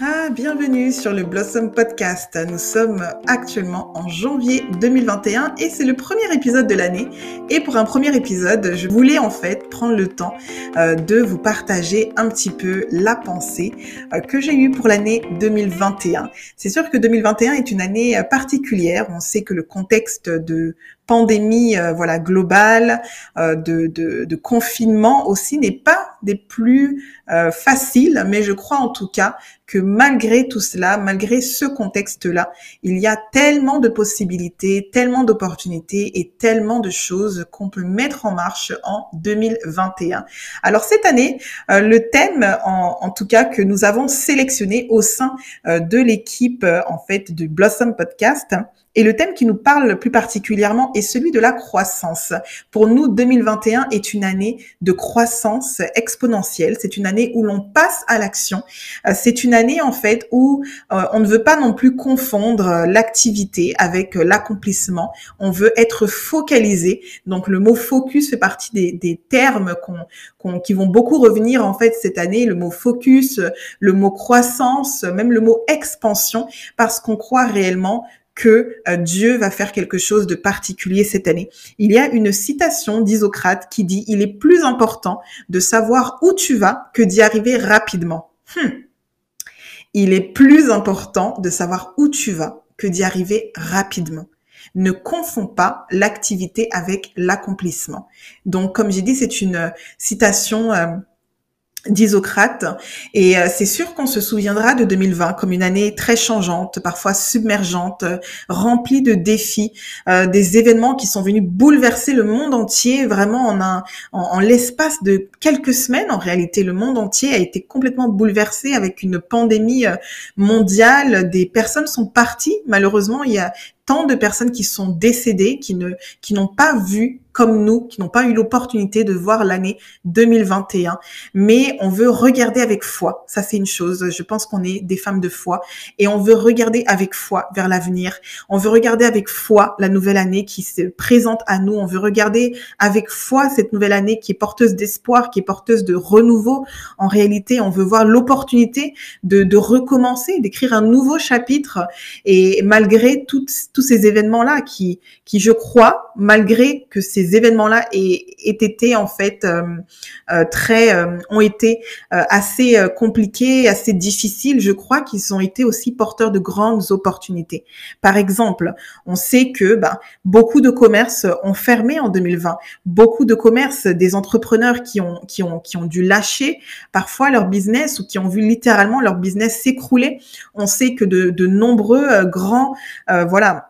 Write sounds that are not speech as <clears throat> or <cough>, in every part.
Ah, bienvenue sur le Blossom Podcast. Nous sommes actuellement en janvier 2021 et c'est le premier épisode de l'année. Et pour un premier épisode, je voulais en fait prendre le temps euh, de vous partager un petit peu la pensée euh, que j'ai eue pour l'année 2021. C'est sûr que 2021 est une année euh, particulière. On sait que le contexte de pandémie euh, voilà globale, euh, de, confinement aussi n'est pas des plus euh, faciles, mais je crois en tout cas que malgré tout cela, malgré ce contexte-là, il y a tellement de possibilités, tellement d'opportunités et tellement de choses qu'on peut mettre en marche en 2021. Alors cette année, le thème en, tout cas que nous avons sélectionné au sein de l'équipe en fait du Blossom Podcast, et le thème qui nous parle plus particulièrement est celui de la croissance. Pour nous, 2021 est une année de croissance exponentielle. C'est une année où l'on passe à l'action. Euh, c'est une année en fait où euh, on ne veut pas non plus confondre euh, l'activité avec l'accomplissement. On veut être focalisé. Donc le mot focus fait partie des, des termes qu'on, qui vont beaucoup revenir en fait cette année. Le mot focus, le mot croissance, même le mot expansion, parce qu'on croit réellement que euh, Dieu va faire quelque chose de particulier cette année. Il y a une citation d'Isocrate qui dit il est plus important de savoir où tu vas que d'y arriver rapidement. Hmm. Il est plus important de savoir où tu vas que d'y arriver rapidement. Ne confonds pas l'activité avec l'accomplissement. Donc, comme j'ai dit, c'est une citation euh, d'Isocrate. Et euh, c'est sûr qu'on se souviendra de 2020 comme une année très changeante, parfois submergente, remplie de défis, euh, des événements qui sont venus bouleverser le monde entier. Vraiment, en, un, en, l'espace de quelques semaines, en réalité, le monde entier a été complètement bouleversé avec une pandémie euh, mondiale. Des personnes sont parties. Malheureusement, il y a tant de personnes qui sont décédées, qui ne, qui n'ont pas vu comme nous, qui n'ont pas eu l'opportunité de voir l'année 2021. Mais on veut regarder avec foi. Ça, c'est une chose. Je pense qu'on est des femmes de foi et on veut regarder avec foi vers l'avenir. On veut regarder avec foi la nouvelle année qui se présente à nous. On veut regarder avec foi cette nouvelle année qui est porteuse d'espoir, qui est porteuse de renouveau. En réalité, on veut voir l'opportunité de, recommencer, d'écrire un nouveau chapitre. Et malgré tous ces événements-là qui, qui, je crois, malgré que ces événements-là aient, été en fait euh, euh, très euh, ont été assez compliqués, assez difficiles. Je crois qu'ils ont été aussi porteurs de grandes opportunités. Par exemple, on sait que ben, beaucoup de commerces ont fermé en 2020. Beaucoup de commerces, des entrepreneurs qui ont qui ont qui ont dû lâcher parfois leur business ou qui ont vu littéralement leur business s'écrouler. On sait que de, de nombreux grands voilà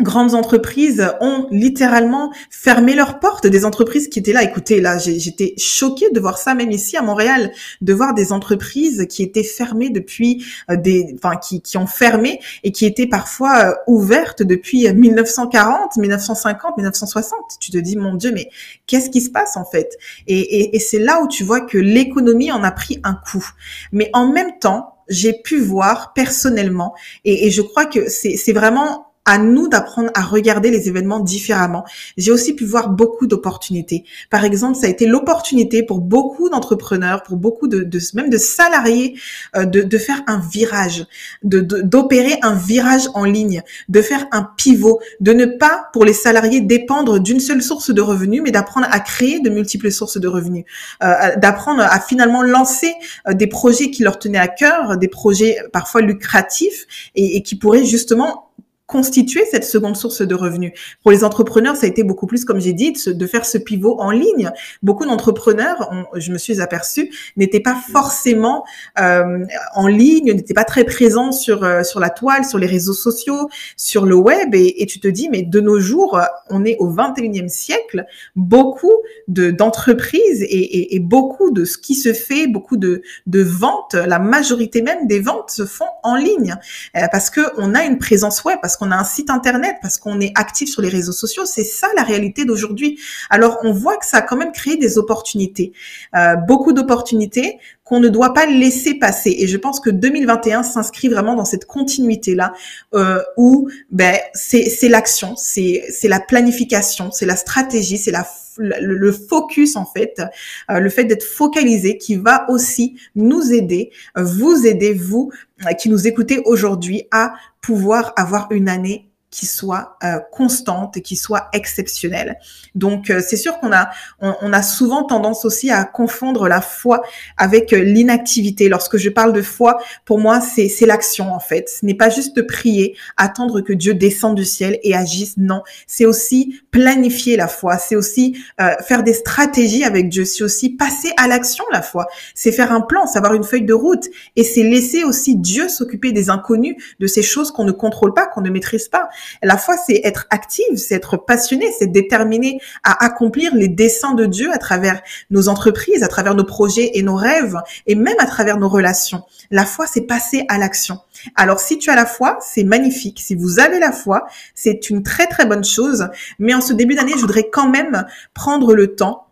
grandes entreprises ont littéralement fermé leurs portes. Des entreprises qui étaient là. Écoutez, là, j'étais choquée de voir ça, même ici à Montréal, de voir des entreprises qui étaient fermées depuis euh, des, enfin, qui, qui ont fermé et qui étaient parfois euh, ouvertes depuis 1940, 1950, 1960. Tu te dis, mon Dieu, mais qu'est-ce qui se passe en fait? Et, et, et c'est là où tu vois que l'économie en a pris un coup. Mais en même temps, j'ai pu voir personnellement, et, et je crois que c'est vraiment à nous d'apprendre à regarder les événements différemment. J'ai aussi pu voir beaucoup d'opportunités. Par exemple, ça a été l'opportunité pour beaucoup d'entrepreneurs, pour beaucoup de, de, même de salariés, euh, de, de, faire un virage, de d'opérer un virage en ligne, de faire un pivot, de ne pas pour les salariés dépendre d'une seule source de revenus, mais d'apprendre à créer de multiples sources de revenus, euh, d'apprendre à finalement lancer euh, des projets qui leur tenaient à cœur, des projets parfois lucratifs et, et qui pourraient justement constituer cette seconde source de revenus. Pour les entrepreneurs, ça a été beaucoup plus, comme j'ai dit, de faire ce pivot en ligne. Beaucoup d'entrepreneurs, je me suis aperçue, n'étaient pas forcément euh, en ligne, n'étaient pas très présents sur euh, sur la toile, sur les réseaux sociaux, sur le web. Et, tu te dis, mais de nos jours, on est au 21e siècle, beaucoup de d'entreprises et, et, et, beaucoup de ce qui se fait, beaucoup de de ventes, la majorité même des ventes se font en ligne euh, parce que on a une présence web, parce qu'on a un site internet, parce qu'on est actif sur les réseaux sociaux. C'est ça la réalité d'aujourd'hui. Alors on voit que ça a quand même créé des opportunités, euh, beaucoup d'opportunités qu'on ne doit pas laisser passer. Et je pense que 2021 s'inscrit vraiment dans cette continuité-là, euh, où ben, c'est l'action, c'est la planification, c'est la stratégie, c'est le, focus en fait, euh, le fait d'être focalisé qui va aussi nous aider, vous aider, vous euh, qui nous écoutez aujourd'hui, à pouvoir avoir une année qui soit euh, constante et qui soit exceptionnelle. Donc euh, c'est sûr qu'on a on, a souvent tendance aussi à confondre la foi avec euh, l'inactivité. Lorsque je parle de foi, pour moi c'est c'est l'action en fait. Ce n'est pas juste prier, attendre que Dieu descende du ciel et agisse. Non, c'est aussi planifier la foi. C'est aussi faire des stratégies avec Dieu. C'est aussi passer à l'action la foi. C'est faire un plan, savoir une feuille de route et c'est laisser aussi Dieu s'occuper des inconnus, de ces choses qu'on ne contrôle pas, qu'on ne maîtrise pas. La foi, c'est être active, c'est être passionné, c'est déterminé à accomplir les desseins de Dieu à travers nos entreprises, à travers nos projets et nos rêves, et même à travers nos relations. La foi, c'est passer à l'action. Alors, si tu as la foi, c'est magnifique. Si vous avez la foi, c'est une très très bonne chose. Mais en ce début d'année, je voudrais quand même prendre le temps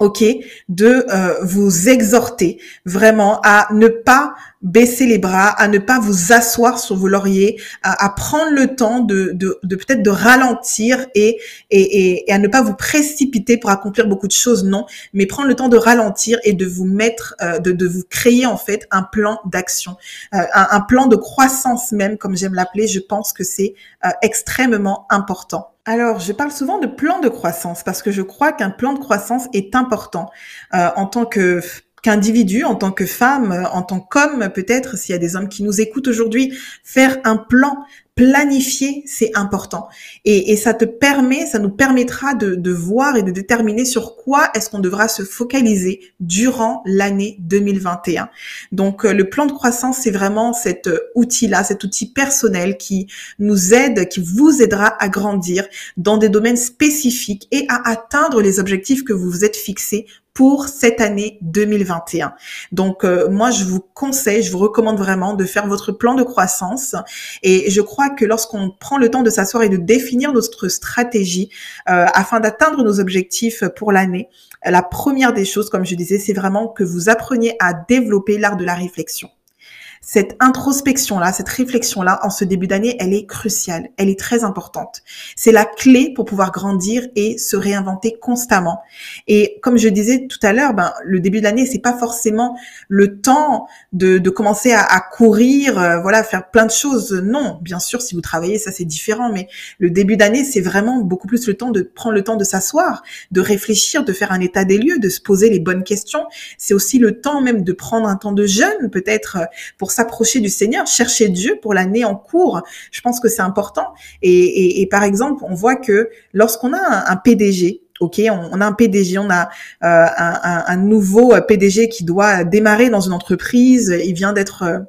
ok, de euh, vous exhorter vraiment à ne pas baisser les bras, à ne pas vous asseoir sur vos lauriers, à, prendre le temps de, de, peut-être de ralentir et, et, et, à ne pas vous précipiter pour accomplir beaucoup de choses, non, mais prendre le temps de ralentir et de vous mettre, euh, de, de vous créer en fait un plan d'action, euh, un, un, plan de croissance même, comme j'aime l'appeler. Je pense que c'est extrêmement important. Alors, je parle souvent de plan de croissance parce que je crois qu'un plan de croissance est important en tant que qu'individu, en tant que femme, en tant qu'homme, peut-être, s'il y a des hommes qui nous écoutent aujourd'hui, faire un plan planifier, c'est important. Et, et, ça te permet, ça nous permettra de, de voir et de déterminer sur quoi est-ce qu'on devra se focaliser durant l'année 2021. Donc, euh, le plan de croissance, c'est vraiment cet euh, outil-là, cet outil personnel qui nous aide, qui vous aidera à grandir dans des domaines spécifiques et à atteindre les objectifs que vous vous êtes fixés pour cette année 2021. Donc euh, moi je vous conseille, je vous recommande vraiment de faire votre plan de croissance et je crois que lorsqu'on prend le temps de s'asseoir et de définir notre stratégie euh, afin d'atteindre nos objectifs pour l'année, la première des choses comme je disais, c'est vraiment que vous appreniez à développer l'art de la réflexion cette introspection-là, cette réflexion-là, en ce début d'année, elle est cruciale, elle est très importante. C'est la clé pour pouvoir grandir et se réinventer constamment. Et comme je disais tout à l'heure, ben, le début de l'année, c'est pas forcément le temps de, de commencer à, à courir, euh, voilà, faire plein de choses. Non, bien sûr, si vous travaillez, ça c'est différent, mais le début d'année, c'est vraiment beaucoup plus le temps de prendre le temps de s'asseoir, de réfléchir, de faire un état des lieux, de se poser les bonnes questions. C'est aussi le temps même de prendre un temps de jeûne, peut-être, pour s'approcher du Seigneur, chercher Dieu pour l'année en cours. Je pense que c'est important. Et, par exemple, on voit que lorsqu'on a un, PDG, Ok, on, a un PDG, on a euh, un, un, nouveau PDG qui doit démarrer dans une entreprise. Il vient d'être euh,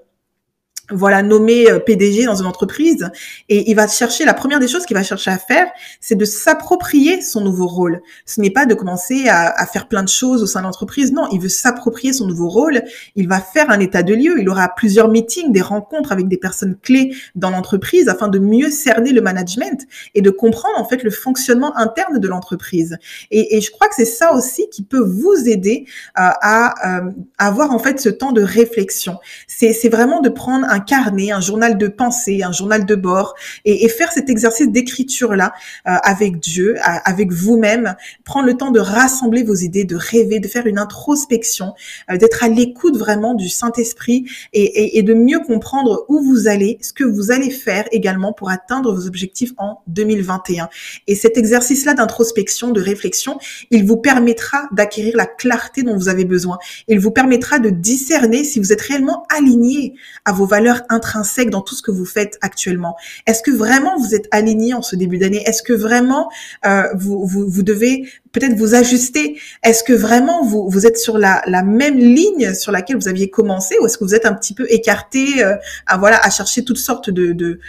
voilà nommé euh, PDG dans une entreprise. Et il va chercher la première des choses qu'il va chercher à faire c'est de s'approprier son nouveau rôle. Ce n'est pas de commencer à, faire plein de choses au sein de l'entreprise. Non il veut s'approprier son nouveau rôle. Il va faire un état de lieu. Il aura plusieurs meetings des rencontres avec des personnes clés dans l'entreprise afin de mieux cerner le management et de comprendre en fait le fonctionnement interne de l'entreprise. Et, et, je crois que c'est ça aussi qui peut vous aider euh, à, euh, avoir en fait ce temps de réflexion. C'est vraiment de prendre un un carnet, un journal de pensée, un journal de bord, et, faire cet exercice d'écriture-là euh, avec Dieu, avec vous-même, prendre le temps de rassembler vos idées, de rêver, de faire une introspection, euh, d'être à l'écoute vraiment du Saint-Esprit et, et, de mieux comprendre où vous allez, ce que vous allez faire également pour atteindre vos objectifs en 2021. Et cet exercice-là d'introspection, de réflexion, il vous permettra d'acquérir la clarté dont vous avez besoin. Il vous permettra de discerner si vous êtes réellement aligné à vos valeurs intrinsèque dans tout ce que vous faites actuellement. Est-ce que vraiment vous êtes aligné en ce début d'année? Est-ce que vraiment euh, vous, vous, vous devez peut-être vous ajuster Est-ce que vraiment vous, vous êtes sur la, la même ligne sur laquelle vous aviez commencé ou est-ce que vous êtes un petit peu écarté euh, à voilà à chercher toutes sortes de, de,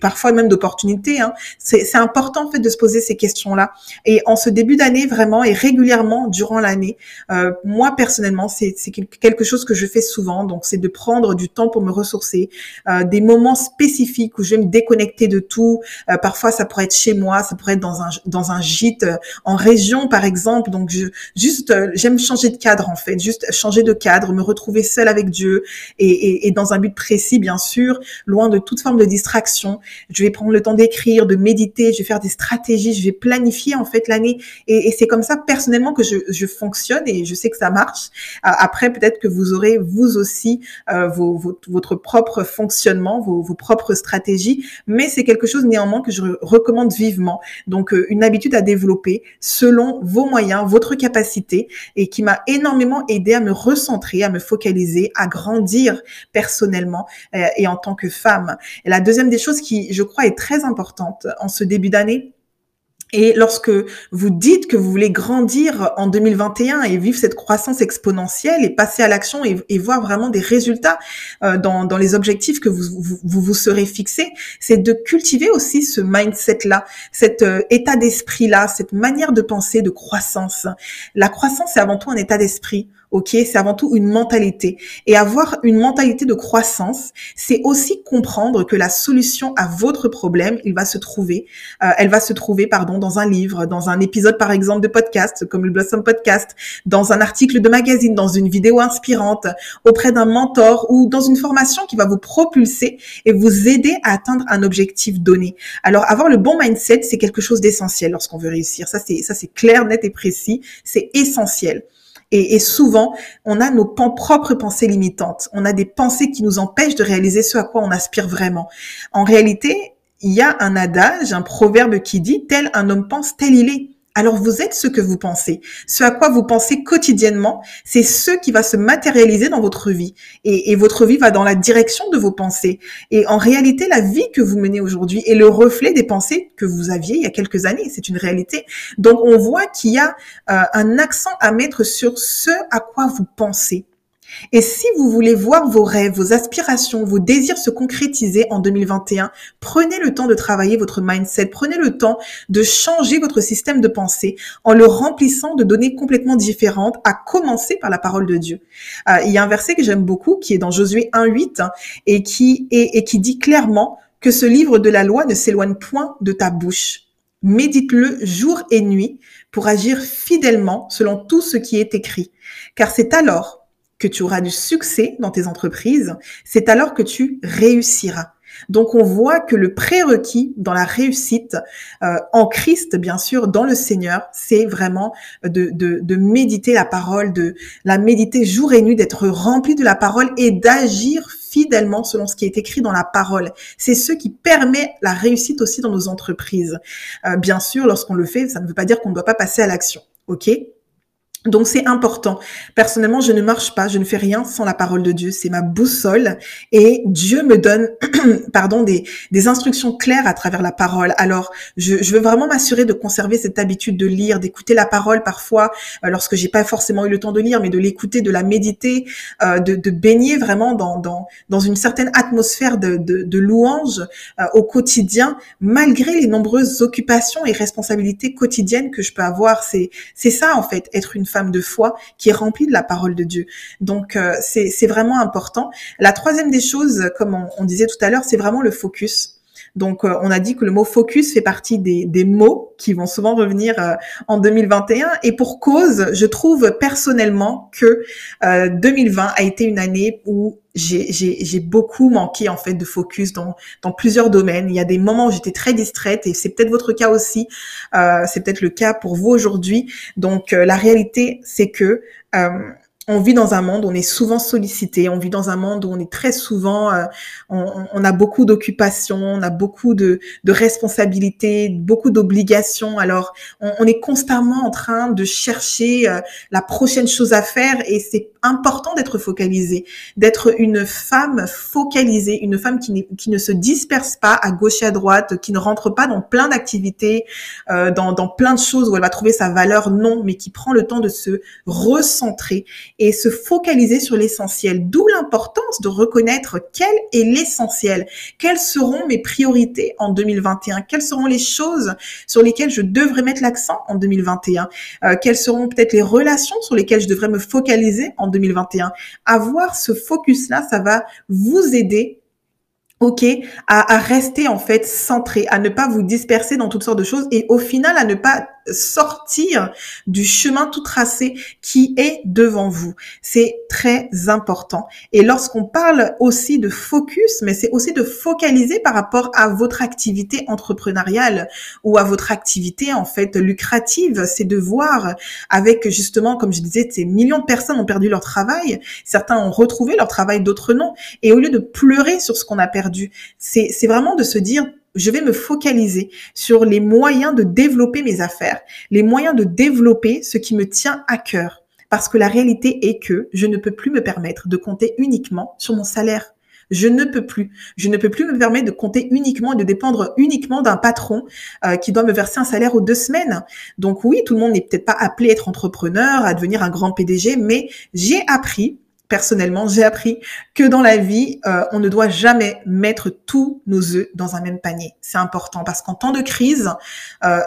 parfois même d'opportunités hein? C'est important en fait de se poser ces questions-là. Et en ce début d'année vraiment et régulièrement durant l'année, euh, moi personnellement c'est quelque chose que je fais souvent. Donc c'est de prendre du temps pour me ressourcer, euh, des moments spécifiques où je vais me déconnecter de tout. Euh, parfois ça pourrait être chez moi, ça pourrait être dans un dans un gîte euh, en région par exemple. Donc, je, juste, euh, j'aime changer de cadre en fait, juste changer de cadre, me retrouver seule avec Dieu et, et, et, dans un but précis, bien sûr, loin de toute forme de distraction. Je vais prendre le temps d'écrire, de méditer, je vais faire des stratégies, je vais planifier en fait l'année. Et, et c'est comme ça personnellement que je, je, fonctionne et je sais que ça marche. Après, peut-être que vous aurez vous aussi euh, vos, votre propre fonctionnement, vos, vos propres stratégies, mais c'est quelque chose néanmoins que je recommande vivement. Donc, euh, une habitude à développer selon vos moyens, votre capacité et qui m'a énormément aidé à me recentrer, à me focaliser, à grandir personnellement euh, et en tant que femme. Et la deuxième des choses qui, je crois, est très importante en ce début d'année, et lorsque vous dites que vous voulez grandir en 2021 et vivre cette croissance exponentielle et passer à l'action et, voir vraiment des résultats euh, dans, les objectifs que vous vous, vous, serez fixés, c'est de cultiver aussi ce mindset-là, cet euh, état d'esprit-là, cette manière de penser de croissance. La croissance, c'est avant tout un état d'esprit. Ok, c'est avant tout une mentalité. Et avoir une mentalité de croissance, c'est aussi comprendre que la solution à votre problème, il va se trouver, euh, elle va se trouver, pardon, dans un livre, dans un épisode par exemple de podcast, comme le Blossom Podcast, dans un article de magazine, dans une vidéo inspirante, auprès d'un mentor ou dans une formation qui va vous propulser et vous aider à atteindre un objectif donné. Alors avoir le bon mindset, c'est quelque chose d'essentiel lorsqu'on veut réussir. Ça c'est ça c'est clair, net et précis. C'est essentiel. Et, souvent, on a nos propres pensées limitantes. On a des pensées qui nous empêchent de réaliser ce à quoi on aspire vraiment. En réalité, il y a un adage, un proverbe qui dit tel un homme pense, tel il est alors vous êtes ce que vous pensez. Ce à quoi vous pensez quotidiennement, c'est ce qui va se matérialiser dans votre vie. Et, votre vie va dans la direction de vos pensées. Et en réalité, la vie que vous menez aujourd'hui est le reflet des pensées que vous aviez il y a quelques années. C'est une réalité. Donc on voit qu'il y a euh, un accent à mettre sur ce à quoi vous pensez. Et si vous voulez voir vos rêves, vos aspirations, vos désirs se concrétiser en 2021, prenez le temps de travailler votre mindset, prenez le temps de changer votre système de pensée en le remplissant de données complètement différentes, à commencer par la parole de Dieu. Euh, il y a un verset que j'aime beaucoup qui est dans Josué 1.8 hein, et qui, et qui dit clairement que ce livre de la loi ne s'éloigne point de ta bouche. Médite-le jour et nuit pour agir fidèlement selon tout ce qui est écrit. Car c'est alors tu auras du succès dans tes entreprises, c'est alors que tu réussiras. Donc on voit que le prérequis dans la réussite euh, en Christ, bien sûr, dans le Seigneur, c'est vraiment de, méditer la parole, de la méditer jour et nuit, d'être rempli de la parole et d'agir fidèlement selon ce qui est écrit dans la parole. C'est ce qui permet la réussite aussi dans nos entreprises. Euh, bien sûr, lorsqu'on le fait, ça ne veut pas dire qu'on ne doit pas passer à l'action. OK? Donc c'est important. Personnellement, je ne marche pas, je ne fais rien sans la parole de Dieu. C'est ma boussole et Dieu me donne, <clears throat> pardon, des, des instructions claires à travers la parole. Alors, je, je veux vraiment m'assurer de conserver cette habitude de lire, d'écouter la parole parfois euh, lorsque j'ai pas forcément eu le temps de lire, mais de l'écouter, de la méditer, euh, de, de, baigner vraiment dans, dans, dans une certaine atmosphère de, de, de louange euh, au quotidien, malgré les nombreuses occupations et responsabilités quotidiennes que je peux avoir. C'est c'est ça en fait, être une de foi qui est remplie de la parole de Dieu. Donc euh, c'est vraiment important. La troisième des choses, comme on disait tout à l'heure, c'est vraiment le focus. Donc, euh, on a dit que le mot focus fait partie des, mots qui vont souvent revenir euh, en 2021. Et pour cause, je trouve personnellement que 2020 a été une année où j'ai beaucoup manqué en fait de focus dans, dans plusieurs domaines. Il y a des moments où j'étais très distraite et c'est peut-être votre cas aussi. Euh, c'est peut-être le cas pour vous aujourd'hui. Donc euh, la réalité, c'est que euh, on vit dans un monde où on est souvent sollicité, on vit dans un monde où on est très souvent, euh, on, a beaucoup d'occupations, on a beaucoup de, de responsabilités, beaucoup d'obligations. Alors, on, est constamment en train de chercher euh, la prochaine chose à faire et c'est important d'être focalisé, d'être une femme focalisée, une femme qui, qui, ne se disperse pas à gauche et à droite, qui ne rentre pas dans plein d'activités, euh, dans, dans plein de choses où elle va trouver sa valeur, non, mais qui prend le temps de se recentrer et se focaliser sur l'essentiel. D'où l'importance de reconnaître quel est l'essentiel, quelles seront mes priorités en 2021, quelles seront les choses sur lesquelles je devrais mettre l'accent en 2021, euh, quelles seront peut-être les relations sur lesquelles je devrais me focaliser en 2021. Avoir ce focus-là, ça va vous aider ok, à, à, rester en fait centré, à ne pas vous disperser dans toutes sortes de choses et au final à ne pas sortir du chemin tout tracé qui est devant vous. C'est très important. Et lorsqu'on parle aussi de focus, mais c'est aussi de focaliser par rapport à votre activité entrepreneuriale ou à votre activité en fait lucrative, c'est de voir avec justement, comme je disais, ces millions de personnes ont perdu leur travail, certains ont retrouvé leur travail, d'autres non. Et au lieu de pleurer sur ce qu'on a perdu, c'est vraiment de se dire je vais me focaliser sur les moyens de développer mes affaires, les moyens de développer ce qui me tient à cœur. Parce que la réalité est que je ne peux plus me permettre de compter uniquement sur mon salaire. Je ne peux plus. Je ne peux plus me permettre de compter uniquement et de dépendre uniquement d'un patron euh, qui doit me verser un salaire aux deux semaines. Donc oui, tout le monde n'est peut-être pas appelé à être entrepreneur, à devenir un grand PDG, mais j'ai appris personnellement, j'ai appris que dans la vie, euh, on ne doit jamais mettre tous nos œufs dans un même panier. C'est important parce qu'en temps de crise, euh,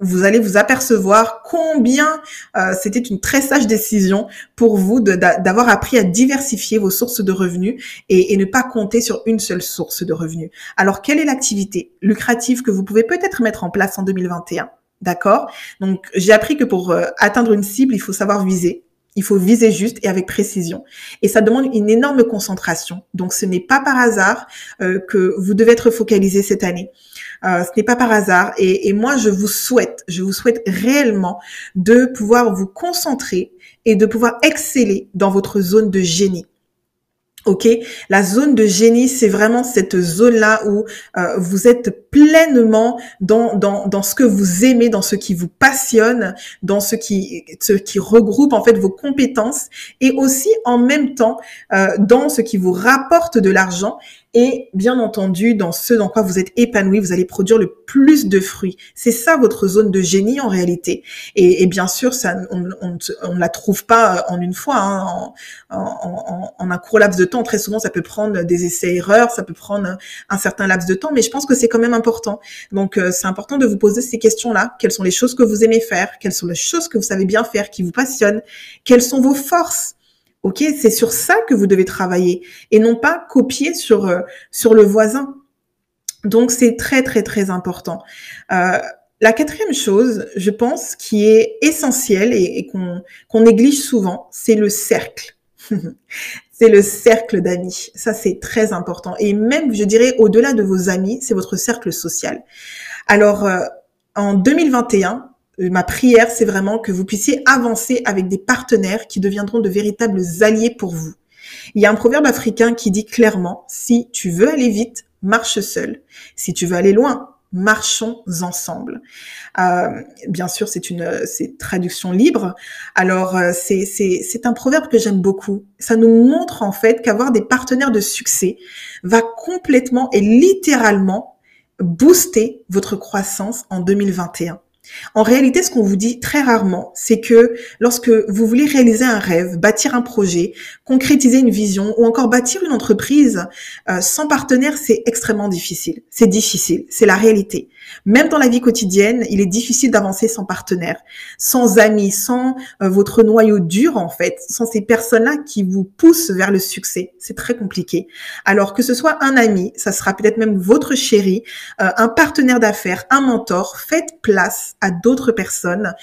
vous allez vous apercevoir combien euh, c'était une très sage décision pour vous d'avoir appris à diversifier vos sources de revenus et, et, ne pas compter sur une seule source de revenus. Alors, quelle est l'activité lucrative que vous pouvez peut-être mettre en place en 2021 D'accord? Donc, j'ai appris que pour atteindre une cible, il faut savoir viser. Il faut viser juste et avec précision. Et ça demande une énorme concentration. Donc ce n'est pas par hasard euh, que vous devez être focalisé cette année. Euh, ce n'est pas par hasard. Et, et, moi, je vous souhaite, je vous souhaite réellement de pouvoir vous concentrer et de pouvoir exceller dans votre zone de génie. Ok, la zone de génie, c'est vraiment cette zone-là où euh, vous êtes pleinement dans, dans, dans ce que vous aimez, dans ce qui vous passionne, dans ce qui, ce qui regroupe en fait vos compétences et aussi en même temps euh, dans ce qui vous rapporte de l'argent et bien entendu, dans ce dans quoi vous êtes épanoui, vous allez produire le plus de fruits. C'est ça votre zone de génie en réalité. Et, bien sûr, ça, on ne la trouve pas euh, en une fois, hein, en, en, en, un court laps de temps. Très souvent, ça peut prendre des essais-erreurs, ça peut prendre un certain laps de temps, mais je pense que c'est quand même important. Donc, euh, c'est important de vous poser ces questions-là. Quelles sont les choses que vous aimez faire? Quelles sont les choses que vous savez bien faire, qui vous passionnent? Quelles sont vos forces? Ok, c'est sur ça que vous devez travailler et non pas copier sur euh, sur le voisin. Donc c'est très très très important. Euh, la quatrième chose, je pense, qui est essentielle et, qu'on qu'on néglige souvent, c'est le cercle. <laughs> c'est le cercle d'amis. Ça, c'est très important. Et même, je dirais, au-delà de vos amis, c'est votre cercle social. Alors, euh, en 2021, euh, ma prière, c'est vraiment que vous puissiez avancer avec des partenaires qui deviendront de véritables alliés pour vous. Il y a un proverbe africain qui dit clairement, si tu veux aller vite, marche seul. Si tu veux aller loin, marchons ensemble. Euh, bien sûr, c'est une traduction libre. Alors euh, c'est un proverbe que j'aime beaucoup. Ça nous montre en fait qu'avoir des partenaires de succès va complètement et littéralement booster votre croissance en 2021. En réalité, ce qu'on vous dit très rarement, c'est que lorsque vous voulez réaliser un rêve, bâtir un projet, concrétiser une vision ou encore bâtir une entreprise, euh, sans partenaire, c'est extrêmement difficile. C'est difficile, c'est la réalité. Même dans la vie quotidienne, il est difficile d'avancer sans partenaire, sans amis, sans euh, votre noyau dur en fait, sans ces personnes-là qui vous poussent vers le succès. C'est très compliqué. Alors que ce soit un ami, ça sera peut-être même votre chéri, euh, un partenaire d'affaires, un mentor, faites place à d'autres personnes.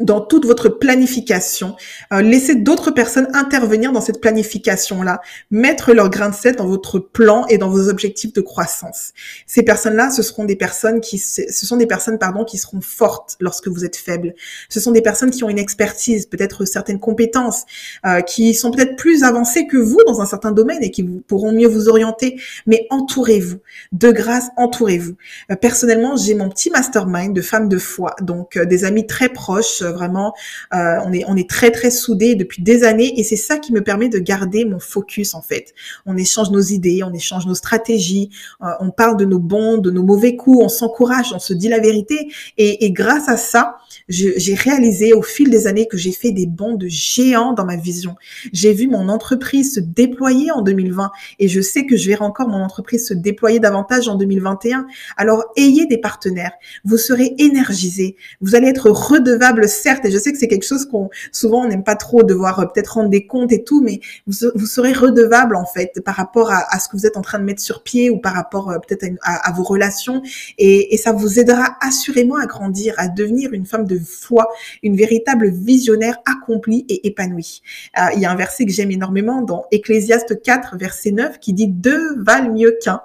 Euh, dans toute votre planification. Euh, laissez d'autres personnes intervenir dans cette planification-là, mettre leur grain de sel dans votre plan et dans vos objectifs de croissance. Ces personnes-là, ce seront des personnes qui, ce sont des personnes, pardon, qui seront fortes lorsque vous êtes faible. Ce sont des personnes qui ont une expertise, peut-être certaines compétences, euh, qui sont peut-être plus avancées que vous dans un certain domaine et qui vous, pourront mieux vous orienter. Mais entourez-vous. De grâce, entourez-vous. Euh, personnellement, j'ai mon petit mastermind de femmes de foi, donc des amis très proches Vraiment, euh, on est on est très très soudés depuis des années et c'est ça qui me permet de garder mon focus en fait. On échange nos idées, on échange nos stratégies, euh, on parle de nos bons, de nos mauvais coups, on s'encourage, on se dit la vérité et, et grâce à ça, j'ai réalisé au fil des années que j'ai fait des bons de géants dans ma vision. J'ai vu mon entreprise se déployer en 2020 et je sais que je verrai encore mon entreprise se déployer davantage en 2021. Alors ayez des partenaires, vous serez énergisé, vous allez être redevable certes, et je sais que c'est quelque chose qu'on souvent on n'aime pas trop devoir euh, peut-être rendre des comptes et tout, mais vous, serez redevable en fait par rapport à, ce que vous êtes en train de mettre sur pied ou par rapport euh, peut-être à, vos relations, et, ça vous aidera assurément à grandir, à devenir une femme de foi, une véritable visionnaire accomplie et épanouie. Euh, il y a un verset que j'aime énormément dans Ecclésiaste 4, verset 9, qui dit deux valent mieux qu'un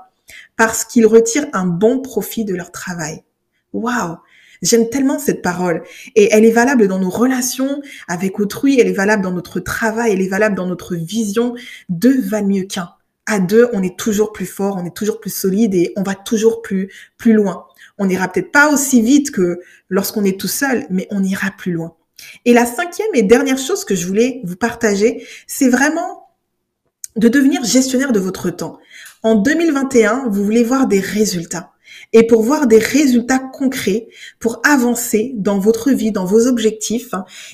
parce qu'ils retirent un bon profit de leur travail. Waouh J'aime tellement cette parole. Et elle est valable dans nos relations avec autrui, elle est valable dans notre travail, elle est valable dans notre vision. Deux valent mieux qu'un. À deux, on est toujours plus fort, on est toujours plus solide et on va toujours plus, plus loin. On n'ira peut-être pas aussi vite que lorsqu'on est tout seul, mais on ira plus loin. Et la cinquième et dernière chose que je voulais vous partager, c'est vraiment de devenir gestionnaire de votre temps. En 2021, vous voulez voir des résultats. Et pour voir des résultats concrets, pour avancer dans votre vie, dans vos objectifs,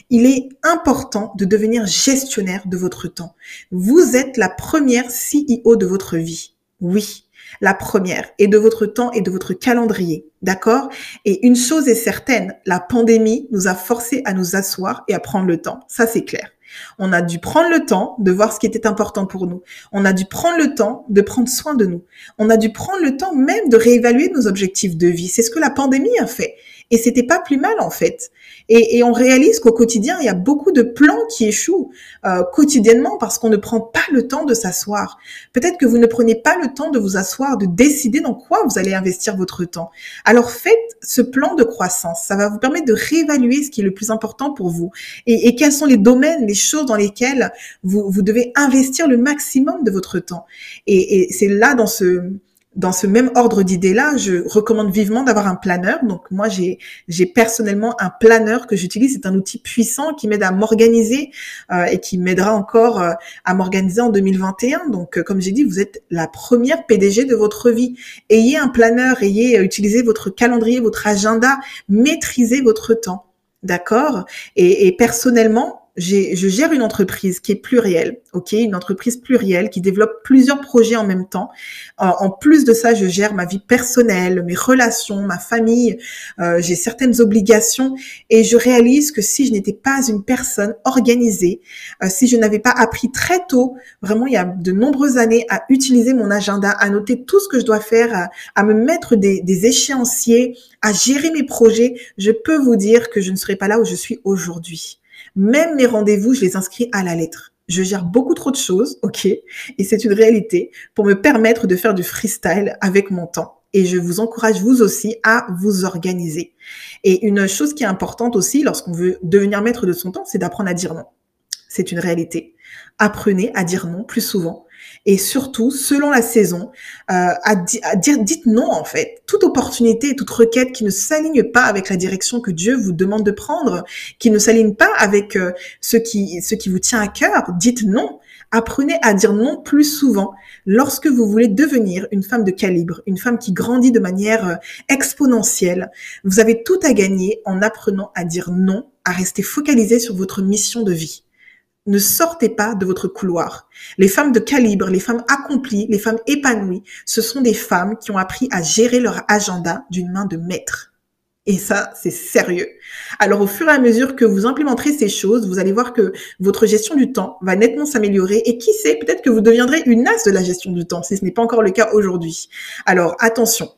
il est important de devenir gestionnaire de votre temps. Vous êtes la première CEO de votre vie. Oui, la première, et de votre temps et de votre calendrier. D'accord? Et une chose est certaine, la pandémie nous a forcé à nous asseoir et à prendre le temps. Ça, c'est clair. On a dû prendre le temps de voir ce qui était important pour nous. On a dû prendre le temps de prendre soin de nous. On a dû prendre le temps même de réévaluer nos objectifs de vie. C'est ce que la pandémie a fait. Et c'était pas plus mal en fait. Et, on réalise qu'au quotidien, il y a beaucoup de plans qui échouent euh, quotidiennement parce qu'on ne prend pas le temps de s'asseoir. Peut-être que vous ne prenez pas le temps de vous asseoir, de décider dans quoi vous allez investir votre temps. Alors faites ce plan de croissance. Ça va vous permettre de réévaluer ce qui est le plus important pour vous et, quels sont les domaines, les choses dans lesquelles vous, vous devez investir le maximum de votre temps. Et, et c'est là dans ce dans ce même ordre d'idées-là, je recommande vivement d'avoir un planeur. Donc moi, j'ai personnellement un planeur que j'utilise. C'est un outil puissant qui m'aide à m'organiser euh, et qui m'aidera encore euh, à m'organiser en 2021. Donc euh, comme j'ai dit, vous êtes la première PDG de votre vie. Ayez un planeur, ayez utilisez votre calendrier, votre agenda, maîtrisez votre temps. D'accord? Et personnellement, je gère une entreprise qui est plurielle, ok, une entreprise plurielle qui développe plusieurs projets en même temps. en plus de ça, je gère ma vie personnelle, mes relations, ma famille. Euh, j'ai certaines obligations et je réalise que si je n'étais pas une personne organisée, euh, si je n'avais pas appris très tôt, vraiment il y a de nombreuses années, à utiliser mon agenda, à noter tout ce que je dois faire, à, me mettre des, des échéanciers, à gérer mes projets, je peux vous dire que je ne serais pas là où je suis aujourd'hui. Même mes rendez-vous, je les inscris à la lettre. Je gère beaucoup trop de choses, ok, et c'est une réalité pour me permettre de faire du freestyle avec mon temps. Et je vous encourage vous aussi à vous organiser. Et une chose qui est importante aussi lorsqu'on veut devenir maître de son temps, c'est d'apprendre à dire non. C'est une réalité. Apprenez à dire non plus souvent et surtout, selon la saison, euh, à, dire, dites non en fait. Toute opportunité, toute requête qui ne s'aligne pas avec la direction que Dieu vous demande de prendre, qui ne s'aligne pas avec euh, ce qui ce qui vous tient à cœur, dites non. Apprenez à dire non plus souvent lorsque vous voulez devenir une femme de calibre, une femme qui grandit de manière euh, exponentielle. Vous avez tout à gagner en apprenant à dire non, à rester focalisé sur votre mission de vie ne sortez pas de votre couloir. Les femmes de calibre, les femmes accomplies, les femmes épanouies, ce sont des femmes qui ont appris à gérer leur agenda d'une main de maître. Et ça, c'est sérieux. Alors, au fur et à mesure que vous implémenterez ces choses, vous allez voir que votre gestion du temps va nettement s'améliorer. Et qui sait, peut-être que vous deviendrez une as de la gestion du temps, si ce n'est pas encore le cas aujourd'hui. Alors, attention.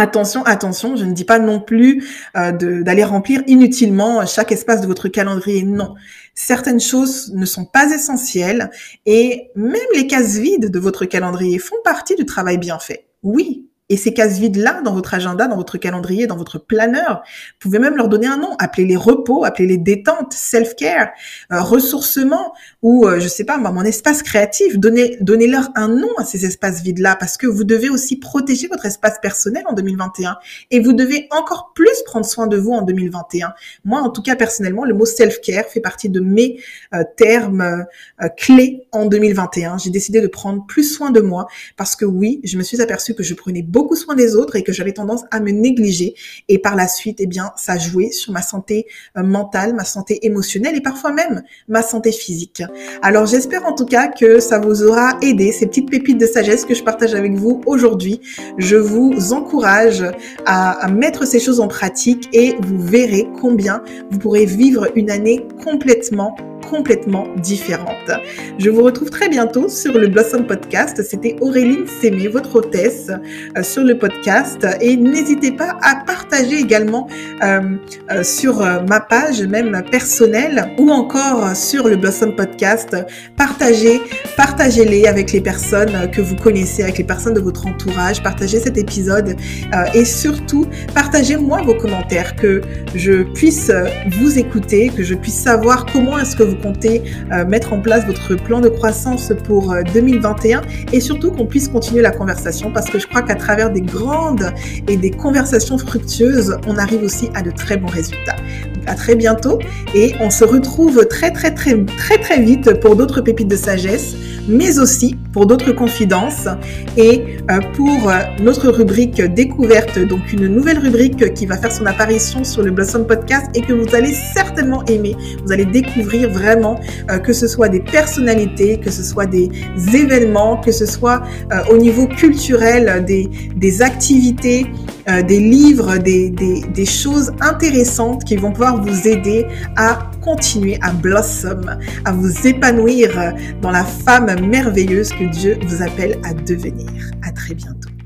Attention, attention, je ne dis pas non plus euh, d'aller remplir inutilement chaque espace de votre calendrier. Non, certaines choses ne sont pas essentielles et même les cases vides de votre calendrier font partie du travail bien fait. Oui, et ces cases vides-là, dans votre agenda, dans votre calendrier, dans votre planeur, vous pouvez même leur donner un nom. Appelez-les repos, appelez-les détente, self-care, euh, ressourcement ou, euh, je sais pas, mon espace créatif. Donnez, donnez-leur un nom à ces espaces vides-là parce que vous devez aussi protéger votre espace personnel en 2021 et vous devez encore plus prendre soin de vous en 2021. Moi, en tout cas, personnellement, le mot self-care fait partie de mes euh, termes clés en 2021. J'ai décidé de prendre plus soin de moi parce que oui, je me suis aperçue que je prenais beaucoup soin des autres et que j'avais tendance à me négliger. Et par la suite, eh bien, ça jouait sur ma santé euh, mentale, ma santé émotionnelle et parfois même ma santé physique. Alors j'espère en tout cas que ça vous aura aidé, ces petites pépites de sagesse que je partage avec vous aujourd'hui. Je vous encourage à, à mettre ces choses en pratique et vous verrez combien vous pourrez vivre une année complètement complètement différente. Je vous retrouve très bientôt sur le Blossom Podcast. C'était Auréline Sémé, votre hôtesse euh, sur le podcast. Et n'hésitez pas à partager également euh, euh, sur ma page, même personnelle, ou encore sur le Blossom Podcast. Partagez, partagez-les avec les personnes que vous connaissez, avec les personnes de votre entourage. Partagez cet épisode et surtout, partagez-moi vos commentaires, que je puisse vous écouter, que je puisse savoir comment est-ce que vous comptez euh, mettre en place votre plan de croissance pour 2021 euh, et surtout qu'on puisse continuer la conversation parce que je crois qu'à travers des grandes et des conversations fructueuses, on arrive aussi à de très bons résultats. à très bientôt et on se retrouve très très très très très vite pour d'autres pépites de sagesse mais aussi pour d'autres confidences et euh, pour notre rubrique découverte, donc une nouvelle rubrique qui va faire son apparition sur le Blossom Podcast et que vous allez certainement aimer. Vous allez découvrir vraiment euh, que ce soit des personnalités, que ce soit des événements, que ce soit euh, au niveau culturel, des, des activités, euh, des livres, des, des, des choses intéressantes qui vont pouvoir vous aider à continuer à blossom, à vous épanouir dans la femme merveilleuse que Dieu vous appelle à devenir. À très bientôt.